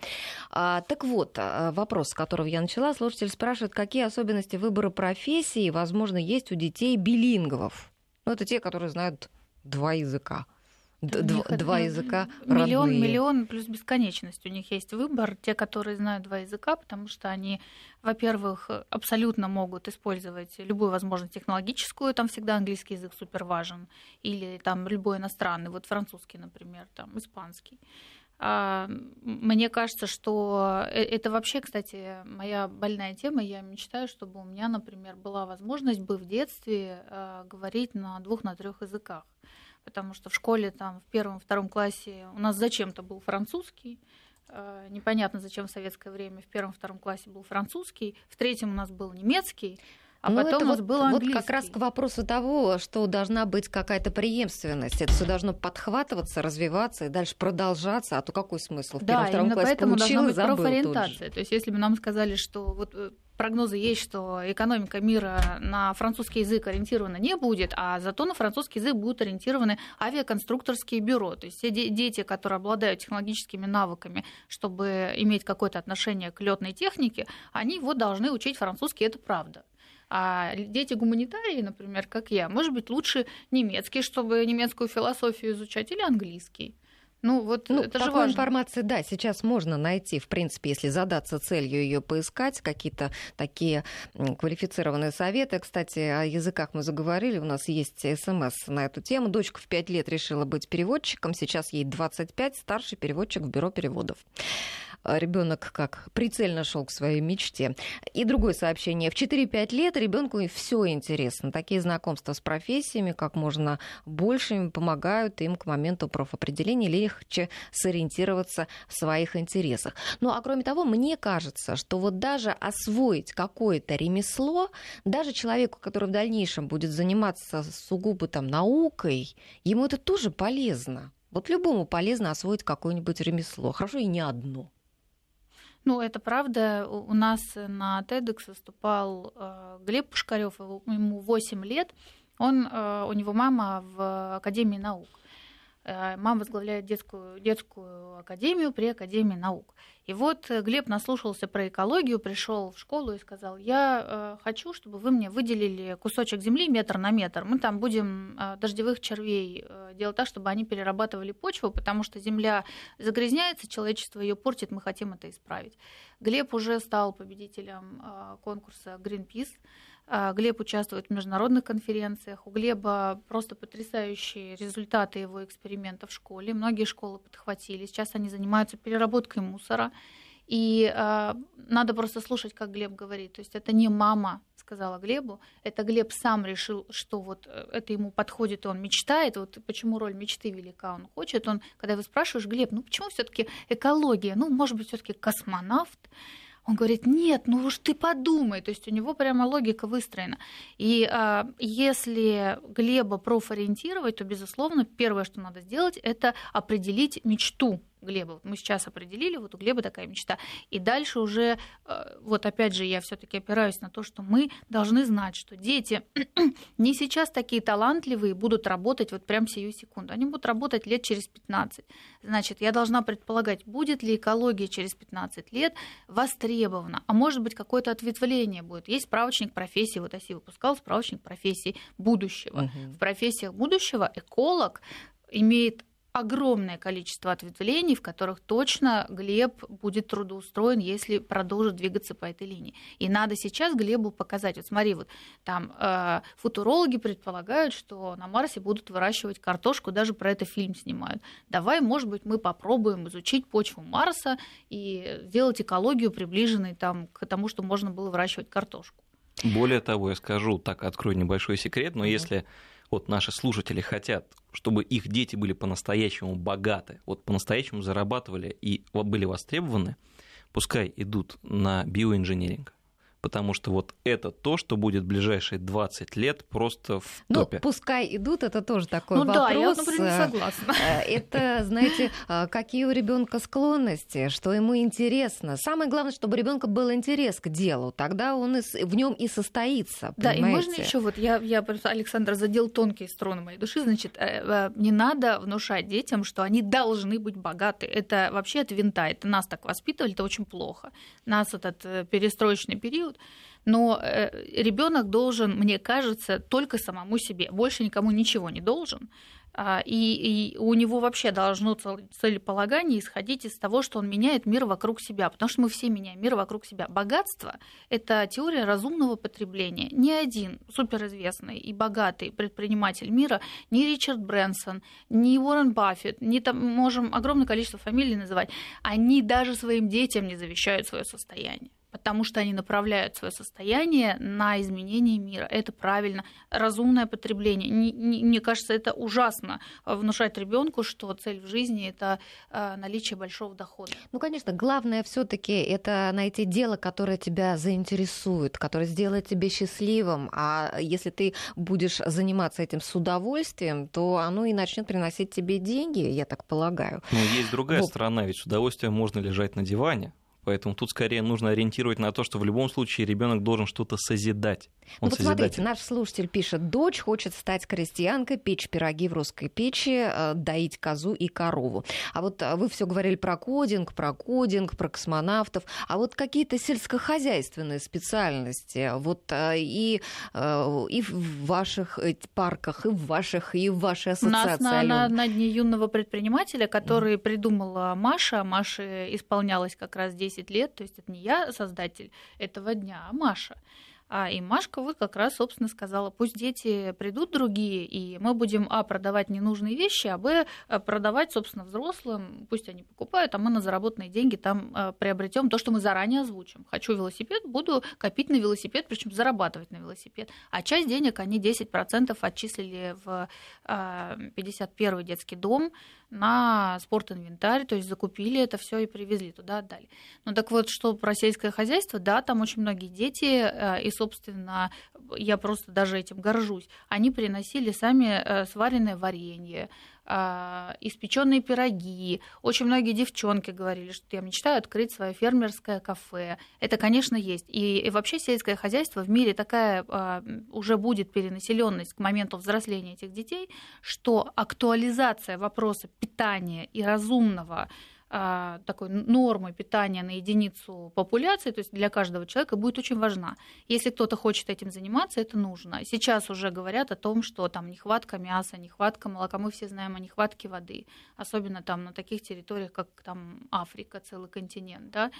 А, так вот, а, вопрос, с которого я начала, слушатель спрашивает, какие особенности выбора профессии, возможно, есть у детей билингвов? Ну, это те, которые знают два языка. Д- два языка миллион, родные. Миллион плюс бесконечность. У них есть выбор. Те, которые знают два языка, потому что они, во-первых, абсолютно могут использовать любую возможность технологическую, там всегда английский язык супер важен, или там любой иностранный, вот французский, например, там испанский. А, мне кажется, что э, это вообще, кстати, моя больная тема. Я мечтаю, чтобы у меня, например, была возможность бы в детстве а, говорить на двух, на трех языках потому что в школе там в первом, втором классе у нас зачем-то был французский, э, непонятно зачем в советское время в первом, втором классе был французский, в третьем у нас был немецкий, а ну, потом это у нас вот, был английский. Вот как раз к вопросу того, что должна быть какая-то преемственность. Это все должно подхватываться, развиваться и дальше продолжаться. А то какой смысл? В да, первом, именно поэтому получил, должна быть профориентация. То есть если бы нам сказали, что вот э, прогнозы есть, что экономика мира на французский язык ориентирована не будет, а зато на французский язык будут ориентированы авиаконструкторские бюро. То есть все дети, которые обладают технологическими навыками, чтобы иметь какое-то отношение к летной технике, они вот должны учить французский, это правда. А дети гуманитарии, например, как я, может быть, лучше немецкий, чтобы немецкую философию изучать, или английский. Ну, вот ну, это же важно. информации, да, сейчас можно найти, в принципе, если задаться целью ее поискать, какие-то такие квалифицированные советы. Кстати, о языках мы заговорили, у нас есть смс на эту тему. Дочка в 5 лет решила быть переводчиком, сейчас ей 25, старший переводчик в бюро переводов. А, ребенок как прицельно шел к своей мечте. И другое сообщение. В 4-5 лет ребенку все интересно. Такие знакомства с профессиями как можно больше им помогают им к моменту профопределения легче сориентироваться в своих интересах. Ну а кроме того, мне кажется, что вот даже освоить какое-то ремесло, даже человеку, который в дальнейшем будет заниматься сугубо там наукой, ему это тоже полезно. Вот любому полезно освоить какое-нибудь ремесло. Хорошо и не одно. Ну, это правда. У нас на TEDx выступал э, Глеб Пушкарев, ему 8 лет. Он, э, у него мама в Академии наук. Э, мама возглавляет детскую, детскую академию при Академии наук. И вот э, Глеб наслушался про экологию, пришел в школу и сказал, я э, хочу, чтобы вы мне выделили кусочек земли метр на метр. Мы там будем дождевых червей делать так, чтобы они перерабатывали почву, потому что земля загрязняется, человечество ее портит, мы хотим это исправить. Глеб уже стал победителем конкурса Greenpeace. А, Глеб участвует в международных конференциях. У Глеба просто потрясающие результаты его экспериментов в школе. Многие школы подхватили. Сейчас они занимаются переработкой мусора. И э, надо просто слушать, как Глеб говорит. То есть это не мама сказала Глебу, это Глеб сам решил, что вот э, это ему подходит, и он мечтает. Вот почему роль мечты велика, он хочет. Он, когда вы спрашиваешь, Глеб, ну почему все-таки экология? Ну, может быть, все-таки космонавт? Он говорит, нет, ну уж ты подумай. То есть у него прямо логика выстроена. И а, если Глеба профориентировать, то, безусловно, первое, что надо сделать, это определить мечту Глеба. Вот мы сейчас определили, вот у Глеба такая мечта. И дальше уже, э, вот опять же, я все-таки опираюсь на то, что мы должны знать, что дети не сейчас такие талантливые будут работать вот прям сию секунду. Они будут работать лет через 15. Значит, я должна предполагать, будет ли экология через 15 лет востребована, а может быть какое-то ответвление будет. Есть справочник профессии, вот ОСИ выпускал справочник профессий будущего. Угу. В профессиях будущего эколог имеет огромное количество ответвлений, в которых точно Глеб будет трудоустроен, если продолжит двигаться по этой линии. И надо сейчас Глебу показать. Вот смотри, вот там э, футурологи предполагают, что на Марсе будут выращивать картошку, даже про это фильм снимают. Давай, может быть, мы попробуем изучить почву Марса и сделать экологию, приближенной там, к тому, что можно было выращивать картошку. Более того, я скажу, так открою небольшой секрет, но mm-hmm. если вот наши слушатели хотят, чтобы их дети были по-настоящему богаты, вот по-настоящему зарабатывали и были востребованы, пускай идут на биоинженеринг потому что вот это то, что будет в ближайшие 20 лет просто в ну, топе. Ну, пускай идут, это тоже такой ну, вопрос. Да, я, например, не согласна. Э, это, знаете, э, какие у ребенка склонности, что ему интересно. Самое главное, чтобы у ребенка был интерес к делу, тогда он в нем и состоится. Да, и можно еще вот я, я Александр задел тонкие струны моей души, значит, э, не надо внушать детям, что они должны быть богаты. Это вообще от винта, это нас так воспитывали, это очень плохо. Нас этот перестроечный период делают, но э, ребенок должен, мне кажется, только самому себе, больше никому ничего не должен. А, и, и у него вообще должно целеполагание исходить из того, что он меняет мир вокруг себя, потому что мы все меняем мир вокруг себя. Богатство – это теория разумного потребления. Ни один суперизвестный и богатый предприниматель мира, ни Ричард Брэнсон, ни Уоррен Баффет, ни там можем огромное количество фамилий называть, они даже своим детям не завещают свое состояние потому что они направляют свое состояние на изменение мира. Это правильно. Разумное потребление. Не, не, мне кажется, это ужасно внушать ребенку, что цель в жизни это э, наличие большого дохода. Ну, конечно, главное все-таки это найти дело, которое тебя заинтересует, которое сделает тебя счастливым. А если ты будешь заниматься этим с удовольствием, то оно и начнет приносить тебе деньги, я так полагаю. Но есть другая вот. сторона, ведь с удовольствием можно лежать на диване, Поэтому тут скорее нужно ориентировать на то, что в любом случае ребенок должен что-то созидать. Он ну, посмотрите, наш слушатель пишет, дочь хочет стать крестьянкой, печь пироги в русской печи, э, доить козу и корову. А вот э, вы все говорили про кодинг, про кодинг, про космонавтов, а вот какие-то сельскохозяйственные специальности, вот э, и, и в ваших парках, и в ваших, и в вашей ассоциации. У нас на, на, на Дне юного предпринимателя, который mm. придумала Маша, Маша исполнялась как раз 10 лет, то есть это не я создатель этого дня, а Маша. А, и Машка вот как раз, собственно, сказала, пусть дети придут другие, и мы будем, а, продавать ненужные вещи, а, б, э, продавать, собственно, взрослым, пусть они покупают, а мы на заработанные деньги там э, приобретем то, что мы заранее озвучим. Хочу велосипед, буду копить на велосипед, причем зарабатывать на велосипед. А часть денег они 10% отчислили в 51-й а, детский дом, на спортинвентарь, то есть закупили это все и привезли туда, отдали. Ну так вот, что про сельское хозяйство, да, там очень многие дети, э, и, собственно, я просто даже этим горжусь, они приносили сами э, сваренное варенье, испеченные пироги. Очень многие девчонки говорили, что я мечтаю открыть свое фермерское кафе. Это, конечно, есть. И, и вообще сельское хозяйство в мире такая а, уже будет перенаселенность к моменту взросления этих детей, что актуализация вопроса питания и разумного а, такой нормы питания на единицу популяции, то есть для каждого человека, будет очень важна. Если кто-то хочет этим заниматься, это нужно. Сейчас уже говорят о том, что там нехватка мяса, нехватка молока, мы все знаем о нехватке воды, особенно там на таких территориях, как там Африка, целый континент, да,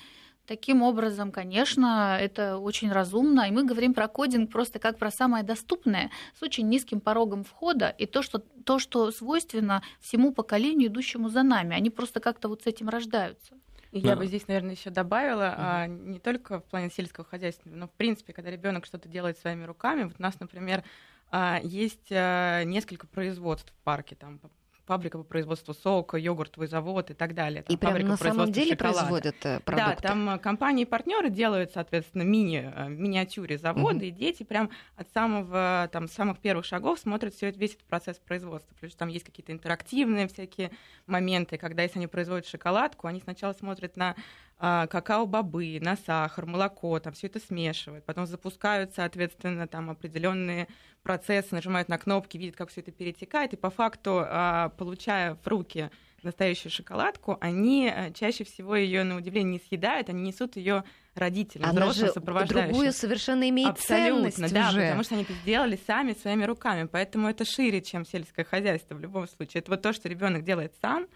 Таким образом, конечно, это очень разумно. И мы говорим про кодинг просто как про самое доступное, с очень низким порогом входа, и то, что, то, что свойственно всему поколению, идущему за нами. Они просто как-то вот с этим рождаются. Я бы здесь, наверное, еще добавила, угу. а, не только в плане сельского хозяйства, но в принципе, когда ребенок что-то делает своими руками, вот у нас, например, а, есть а, несколько производств в парке, там фабрика по производству сока, йогуртовый завод и так далее. Там и прямо на самом деле шоколада. производят э, продукты? Да, там э, компании-партнеры делают, соответственно, мини, э, миниатюре заводы, угу. и дети прям от самого, там, самых первых шагов смотрят все, весь этот процесс производства. Плюс там есть какие-то интерактивные всякие моменты, когда если они производят шоколадку, они сначала смотрят на какао-бобы, на сахар, молоко, там все это смешивают. Потом запускают, соответственно, там определенные процессы, нажимают на кнопки, видят, как все это перетекает, и по факту, а, получая в руки настоящую шоколадку, они э, чаще всего ее на удивление не съедают, они несут ее родителям, Она взрослым же сопровождающим. другую совершенно имеет Абсолютно, ценность да, уже. потому что они это сделали сами своими руками, поэтому это шире, чем сельское хозяйство в любом случае. Это вот то, что ребенок делает сам,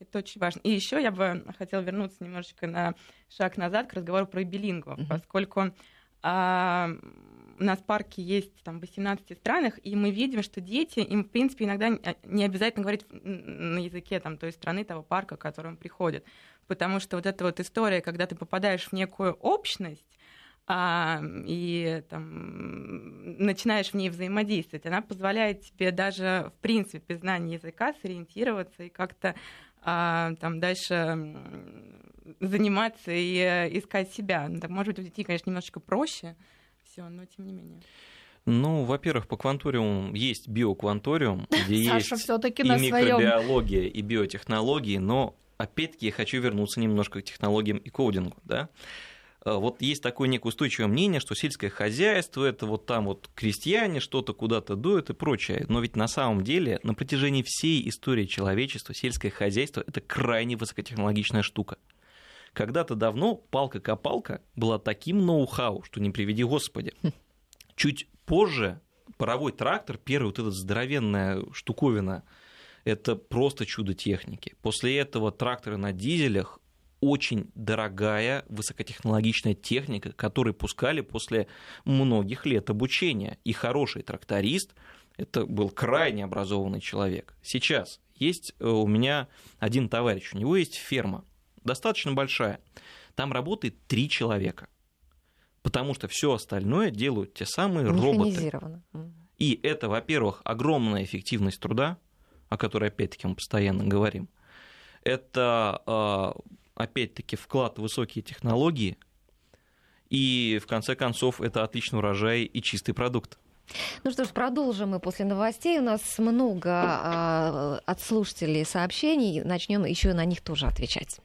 это очень важно. И еще я бы хотела вернуться немножечко на шаг назад к разговору про билингвов, uh-huh. поскольку а, у нас парки есть там, в 18 странах, и мы видим, что дети, им, в принципе, иногда не обязательно говорить на языке там, той страны, того парка, к которому приходят. Потому что вот эта вот история, когда ты попадаешь в некую общность, а, и там, начинаешь в ней взаимодействовать, она позволяет тебе даже, в принципе, без знания языка сориентироваться и как-то а, там дальше заниматься и э, искать себя. Ну, так, может быть, у детей, конечно, немножечко проще все, но тем не менее. Ну, во-первых, по кванториуму есть биокванториум, где есть и микробиология, и биотехнологии, но опять-таки я хочу вернуться немножко к технологиям и кодингу, да. Э, вот есть такое некое устойчивое мнение, что сельское хозяйство это вот там вот крестьяне что-то куда-то дуют и прочее. Но ведь на самом деле на протяжении всей истории человечества сельское хозяйство это крайне высокотехнологичная штука. Когда-то давно палка-копалка была таким ноу-хау, что не приведи Господи. Чуть позже паровой трактор, первая вот эта здоровенная штуковина, это просто чудо техники. После этого тракторы на дизелях очень дорогая высокотехнологичная техника, которую пускали после многих лет обучения. И хороший тракторист – это был крайне образованный человек. Сейчас есть э, у меня один товарищ, у него есть ферма, достаточно большая. Там работает три человека, потому что все остальное делают те самые роботы. И это, во-первых, огромная эффективность труда, о которой опять-таки мы постоянно говорим. Это а, опять-таки, вклад в высокие технологии, и, в конце концов, это отличный урожай и чистый продукт. Ну что ж, продолжим мы после новостей. У нас много а, от слушателей сообщений. Начнем еще на них тоже отвечать.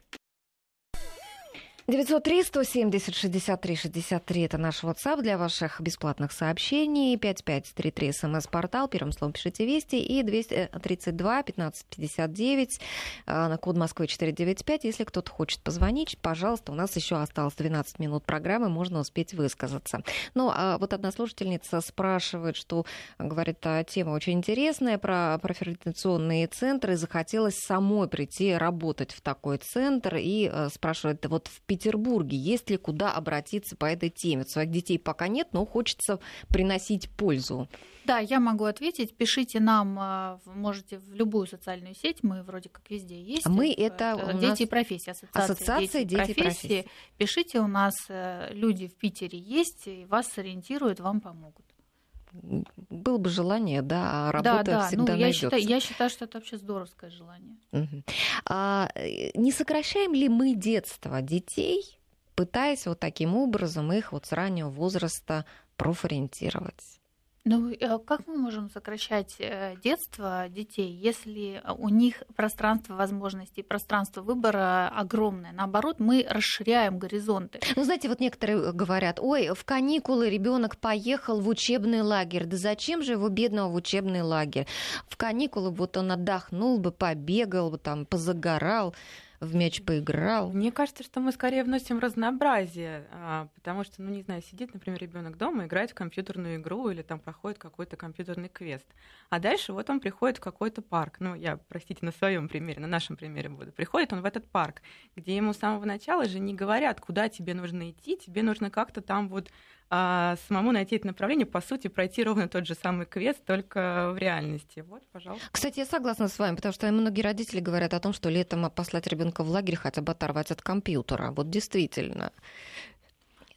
903 170 63 63 это наш WhatsApp для ваших бесплатных сообщений. 5533 смс-портал. Первым словом пишите «Вести». И 232 1559 на код Москвы 495. Если кто-то хочет позвонить, пожалуйста, у нас еще осталось 12 минут программы, можно успеть высказаться. Ну, а вот одна слушательница спрашивает, что, говорит, а, тема очень интересная про профориентационные центры. Захотелось самой прийти работать в такой центр и э, спрашивает, вот в Петербурге Петербурге? Есть ли куда обратиться по этой теме? Своих детей пока нет, но хочется приносить пользу. Да, я могу ответить. Пишите нам, а, можете в любую социальную сеть, мы вроде как везде есть. Мы это, это дети и профессии, ассоциация, ассоциация дети, дети профессии. профессии. Пишите, у нас э, люди в Питере есть, и вас сориентируют, вам помогут было бы желание, да, а работа да, да. всегда ну, я считаю, я считаю, что это вообще здоровское желание. Угу. А, э, не сокращаем ли мы детство детей, пытаясь вот таким образом их вот с раннего возраста профориентировать? Ну, э, как мы можем сокращать э, детство детей, если у них пространство возможностей, пространство выбора огромное? Наоборот, мы расширяем горизонты. Ну, знаете, вот некоторые говорят, ой, в каникулы ребенок поехал в учебный лагерь. Да зачем же его бедного в учебный лагерь? В каникулы вот он отдохнул бы, побегал бы, там, позагорал в мяч поиграл. Мне кажется, что мы скорее вносим разнообразие, а, потому что, ну не знаю, сидит, например, ребенок дома, играет в компьютерную игру или там проходит какой-то компьютерный квест. А дальше вот он приходит в какой-то парк. Ну, я, простите, на своем примере, на нашем примере буду. Приходит он в этот парк, где ему с самого начала же не говорят, куда тебе нужно идти, тебе нужно как-то там вот а самому найти это направление, по сути, пройти ровно тот же самый квест, только в реальности. Вот, пожалуйста. Кстати, я согласна с вами, потому что многие родители говорят о том, что летом послать ребенка в лагерь хотя бы оторвать от компьютера. Вот действительно.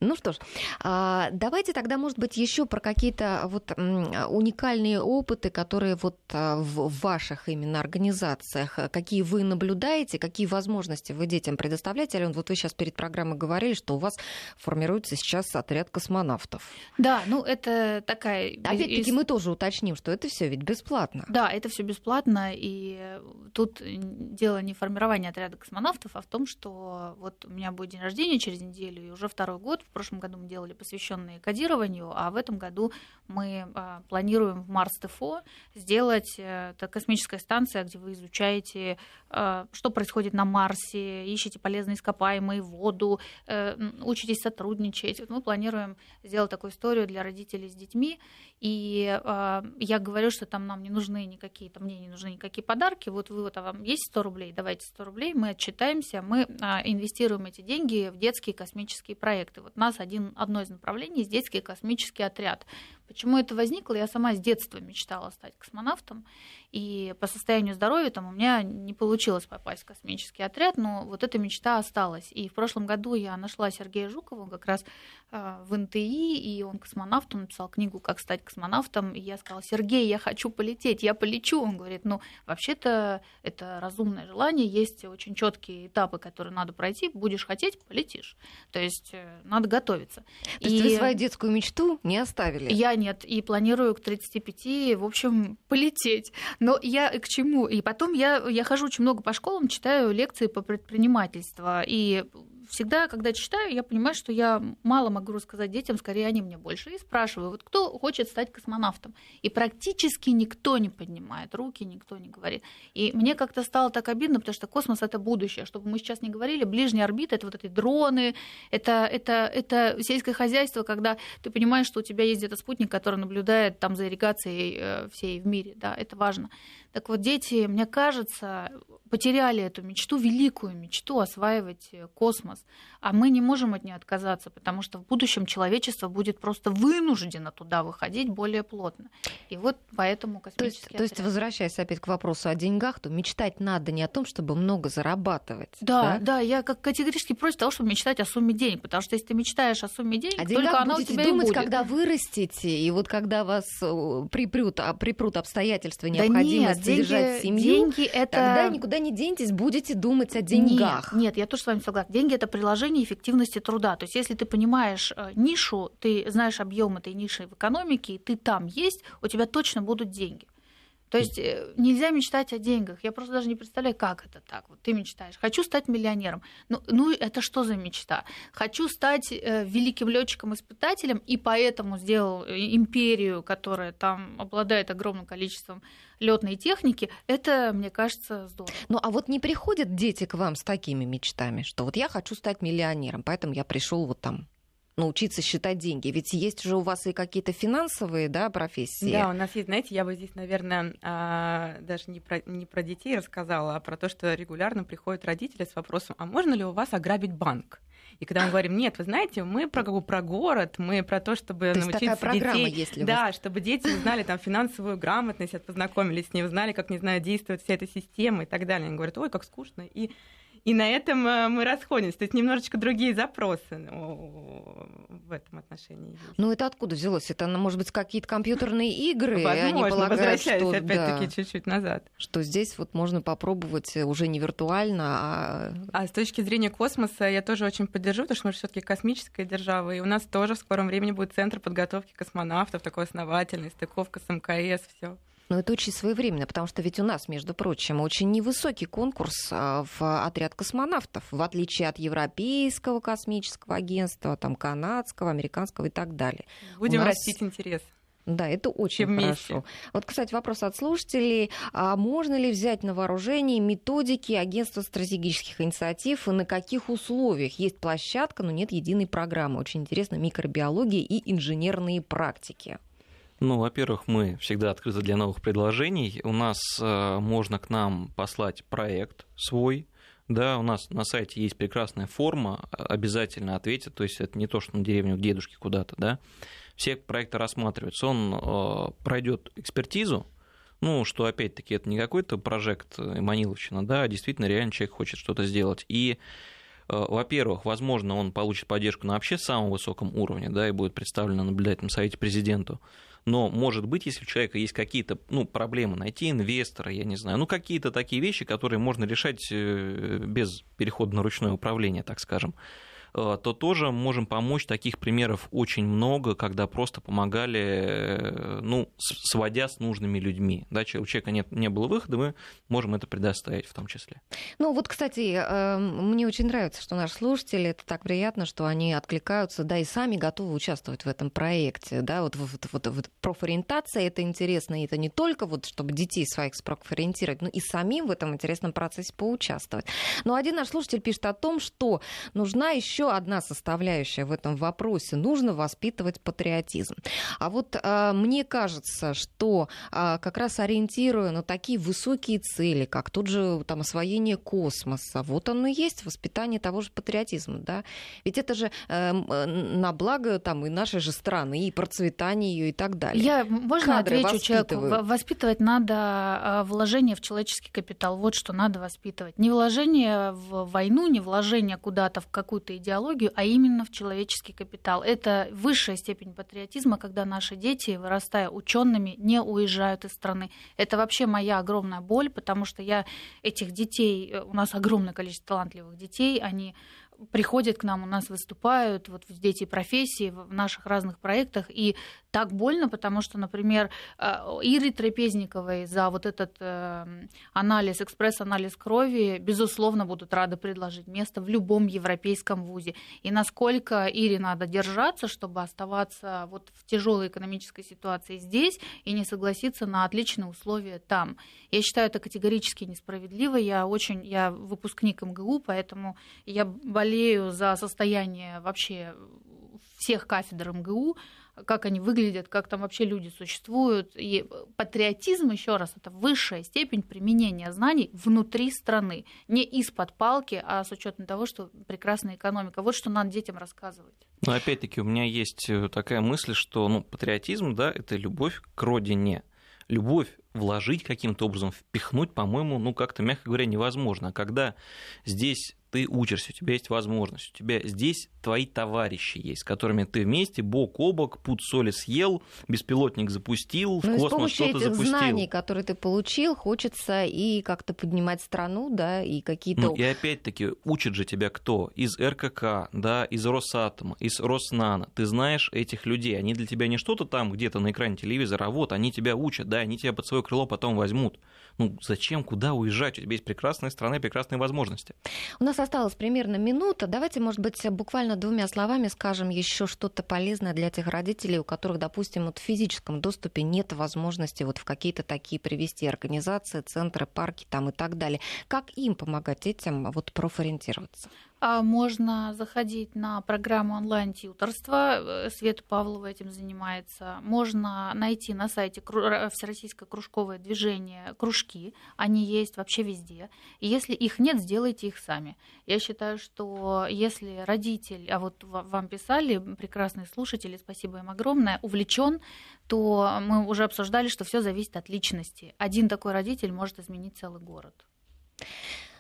Ну что ж, а, давайте тогда, может быть, еще про какие-то вот уникальные опыты, которые вот а, в ваших именно организациях, какие вы наблюдаете, какие возможности вы детям предоставляете. Ален, вот вы сейчас перед программой говорили, что у вас формируется сейчас отряд космонавтов. Да, ну это такая... Опять-таки мы тоже уточним, что это все ведь бесплатно. Да, это все бесплатно, и тут дело не в формировании отряда космонавтов, а в том, что вот у меня будет день рождения через неделю, и уже второй год прошлом году мы делали посвященные кодированию, а в этом году мы а, планируем в Марс ТФО сделать э, это космическая станция, где вы изучаете, а, что происходит на Марсе, ищете полезные ископаемые, воду, э, учитесь сотрудничать. Мы планируем сделать такую историю для родителей с детьми, и а, я говорю, что там нам не нужны никакие, там мне не нужны никакие подарки, вот вы вот, а вам есть 100 рублей, давайте 100 рублей, мы отчитаемся, мы инвестируем эти деньги в детские космические проекты. Вот нас один, одно из направлений – детский космический отряд. Почему это возникло? Я сама с детства мечтала стать космонавтом, и по состоянию здоровья там у меня не получилось попасть в космический отряд, но вот эта мечта осталась. И в прошлом году я нашла Сергея Жукова как раз э, в НТИ, и он космонавт, он написал книгу «Как стать космонавтом», и я сказала, Сергей, я хочу полететь, я полечу. Он говорит, ну, вообще-то это разумное желание, есть очень четкие этапы, которые надо пройти, будешь хотеть, полетишь. То есть э, надо готовиться. То есть и... вы свою детскую мечту не оставили? Я нет, и планирую к 35, в общем, полететь. Но я к чему? И потом я, я хожу очень много по школам, читаю лекции по предпринимательству, и всегда, когда читаю, я понимаю, что я мало могу рассказать детям, скорее они мне больше. И спрашиваю, вот кто хочет стать космонавтом? И практически никто не поднимает руки, никто не говорит. И мне как-то стало так обидно, потому что космос — это будущее. Чтобы мы сейчас не говорили, ближняя орбита — это вот эти дроны, это, это, это сельское хозяйство, когда ты понимаешь, что у тебя есть где-то спутник, который наблюдает там за ирригацией э, всей в мире. Да, это важно. Так вот, дети, мне кажется, потеряли эту мечту, великую мечту осваивать э, космос. А мы не можем от нее отказаться, потому что в будущем человечество будет просто вынуждено туда выходить более плотно. И вот поэтому космический то есть, то есть возвращаясь опять к вопросу о деньгах, то мечтать надо не о том, чтобы много зарабатывать. Да, да, да я как категорически против того, чтобы мечтать о сумме денег, потому что если ты мечтаешь о сумме денег, а только она у тебя думать, и будет. когда вырастете, и вот когда вас э, припрут, а, припрут обстоятельства необходимости да нет, содержать семью, деньги это... тогда никуда не денетесь, будете думать о деньгах. Нет, нет, я тоже с вами согласна. Деньги это приложение эффективности труда. То есть, если ты понимаешь э, нишу, ты знаешь объем этой ниши в экономике, и ты там есть, у тебя точно будут деньги. То есть э, нельзя мечтать о деньгах. Я просто даже не представляю, как это так. Вот ты мечтаешь. Хочу стать миллионером. Ну, ну это что за мечта? Хочу стать э, великим летчиком-испытателем, и поэтому сделал э, империю, которая там обладает огромным количеством летной техники. Это, мне кажется, здорово. Ну, а вот не приходят дети к вам с такими мечтами, что вот я хочу стать миллионером, поэтому я пришел вот там научиться считать деньги? Ведь есть же у вас и какие-то финансовые да, профессии. Да, у нас есть, знаете, я бы здесь, наверное, а, даже не про, не про детей рассказала, а про то, что регулярно приходят родители с вопросом, а можно ли у вас ограбить банк? И когда мы говорим, нет, вы знаете, мы про, про город, мы про то, чтобы то научиться такая детей, если да, вас... чтобы дети узнали там финансовую грамотность, познакомились с ней, узнали, как, не знаю, действует вся эта система и так далее. Они говорят, ой, как скучно. И И на этом э, мы расходимся. То есть немножечко другие запросы ну, в этом отношении. Ну, это откуда взялось? Это, ну, может быть, какие-то компьютерные игры? Возможно, они полагают, возвращаясь что, опять-таки да, чуть-чуть назад. Что здесь вот можно попробовать уже не виртуально, а... А с точки зрения космоса я тоже очень поддержу, потому что мы все таки космическая держава, и у нас тоже в скором времени будет центр подготовки космонавтов, такой основательный, стыковка с МКС, все. Но это очень своевременно, потому что ведь у нас, между прочим, очень невысокий конкурс а, в отряд космонавтов, в отличие от Европейского космического агентства, там, канадского, американского и так далее. Будем нас... растить интерес. Да, это очень хорошо. Вот, кстати, вопрос от слушателей. А можно ли взять на вооружение методики агентства стратегических инициатив и на каких условиях? Есть площадка, но нет единой программы. Очень интересно микробиология и инженерные практики. Ну, во-первых, мы всегда открыты для новых предложений. У нас э, можно к нам послать проект свой. Да, у нас на сайте есть прекрасная форма, обязательно ответит. То есть это не то, что на деревню к дедушке куда-то, да. Все проекты рассматриваются. Он э, пройдет экспертизу, ну, что опять-таки это не какой-то прожект Маниловщина, да, а действительно реально человек хочет что-то сделать. И Э, во-первых, возможно, он получит поддержку на вообще самом высоком уровне, да, и будет представлен на наблюдательном совете президенту. Но, может быть, если у человека есть какие-то ну, проблемы, найти инвестора, я не знаю, ну, какие-то такие вещи, которые можно решать э, без перехода на ручное управление, так скажем, Э, то тоже можем помочь. Таких примеров очень много, когда просто помогали, э, ну, сводя с нужными людьми. Да, у человека нет, не было выхода, мы можем это предоставить в том числе. Ну вот, кстати, эм, мне очень нравится, что наши слушатели, это так приятно, что они откликаются, да, и сами готовы участвовать в этом проекте. Да, вот, вот, вот, вот профориентация, это интересно, и это не только вот, чтобы детей своих спрофориентировать, но и самим в этом интересном процессе поучаствовать. Но один наш слушатель пишет о том, что нужна еще еще одна составляющая в этом вопросе. Нужно воспитывать патриотизм. А вот э, мне кажется, что э, как раз ориентируя на такие высокие цели, как тут же там освоение космоса, вот оно и есть воспитание того же патриотизма, да? Ведь это же э, на благо там и нашей же страны, и процветание ее и так далее. Я, можно Кадры отвечу человеку? Воспитывать надо вложение в человеческий капитал. Вот что надо воспитывать. Не вложение в войну, не вложение куда-то в какую-то идеологию, идеологию, а именно в человеческий капитал. Это высшая степень патриотизма, когда наши дети, вырастая учеными, не уезжают из страны. Это вообще моя огромная боль, потому что я этих детей, э, у нас огромное количество талантливых детей, они приходят к нам, у нас выступают, вот дети профессии в наших разных проектах, и так больно, потому что, например, э, Ире Трапезниковой за вот этот э, анализ, экспресс-анализ крови, безусловно, будут рады предложить место в любом европейском вузе. И насколько Ире надо держаться, чтобы оставаться вот в тяжелой экономической ситуации здесь и не согласиться на отличные условия там. Я считаю это категорически несправедливо. Я очень, я выпускник МГУ, поэтому я болею за состояние вообще всех кафедр МГУ, как они выглядят, как там вообще люди существуют. И патриотизм, еще раз, это высшая степень применения знаний внутри страны. Не из-под палки, а с учетом того, что прекрасная экономика. Вот что надо детям рассказывать. Но опять-таки у меня есть э, такая мысль, что ну, патриотизм, да, это любовь к родине. Любовь вложить каким-то образом, впихнуть, по-моему, ну как-то, мягко говоря, невозможно. А когда здесь ты учишься, у тебя есть возможность, у тебя здесь твои товарищи есть, с которыми ты вместе бок о бок пуд соли съел, беспилотник запустил, в ну, космос что-то этих запустил. знаний, которые ты получил, хочется и как-то поднимать страну, да, и какие-то... Ну, и опять-таки, учит же тебя кто? Из РКК, да, из Росатома, из Роснана. Ты знаешь этих людей, они для тебя не что-то там где-то на экране телевизора, а вот они тебя учат, да, они тебя под свое крыло потом возьмут. Ну, зачем, куда уезжать? У тебя есть прекрасная страна прекрасные возможности. У нас осталось примерно минута. Давайте, может быть, буквально двумя словами скажем еще что-то полезное для тех родителей, у которых, допустим, вот в физическом доступе нет возможности вот в какие-то такие привести организации, центры, парки там и так далее. Как им помогать детям вот профориентироваться? А можно заходить на программу онлайн-тьюторства. Э, Света Павлова этим занимается. Можно найти на сайте Всероссийское кружковое движение кружки. Они есть вообще везде. И если их нет, сделайте их сами. Я считаю, что если родитель, а вот вам писали, прекрасные слушатели, спасибо им огромное, увлечен, то мы уже обсуждали, что все зависит от личности. Один такой родитель может изменить целый город.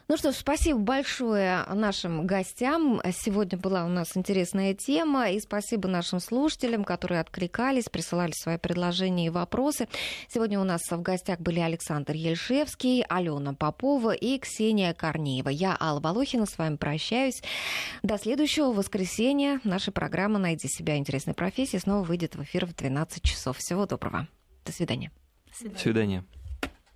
Ну что ж, спасибо большое нашим гостям. Сегодня была у нас интересная тема. И спасибо нашим слушателям, которые откликались, присылали свои предложения и вопросы. Сегодня у нас в гостях были Александр Ельшевский, Алена Попова и Ксения Корнеева. Я, Алла Волохина, с вами прощаюсь. До следующего воскресенья. Наша программа «Найди себя. Интересной профессии» снова выйдет в эфир в 12 часов. Всего доброго. До свидания. До свидания. До свидания.